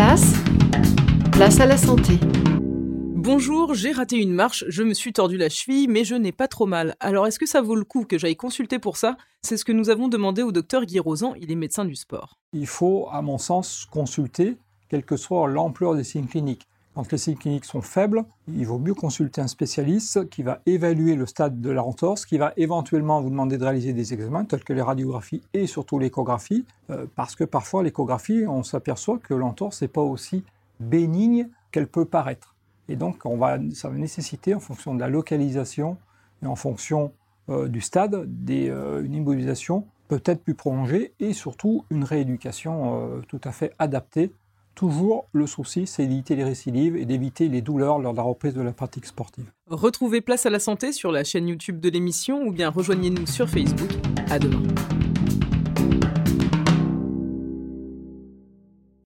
place, place à la santé. Bonjour, j'ai raté une marche, je me suis tordu la cheville, mais je n'ai pas trop mal. Alors est-ce que ça vaut le coup que j'aille consulter pour ça? C'est ce que nous avons demandé au docteur Guy Rosan, il est médecin du sport. Il faut, à mon sens, consulter, quelle que soit l'ampleur des signes cliniques. Les signes cliniques sont faibles, il vaut mieux consulter un spécialiste qui va évaluer le stade de la entorse, qui va éventuellement vous demander de réaliser des examens tels que les radiographies et surtout l'échographie, euh, parce que parfois l'échographie, on s'aperçoit que l'entorse n'est pas aussi bénigne qu'elle peut paraître. Et donc on va, ça va nécessiter, en fonction de la localisation et en fonction euh, du stade, euh, une immobilisation peut-être plus prolongée et surtout une rééducation tout à fait adaptée Toujours, le souci, c'est d'éviter les récidives et d'éviter les douleurs lors de la reprise de la pratique sportive. Retrouvez Place à la Santé sur la chaîne YouTube de l'émission ou bien rejoignez-nous sur Facebook. À demain.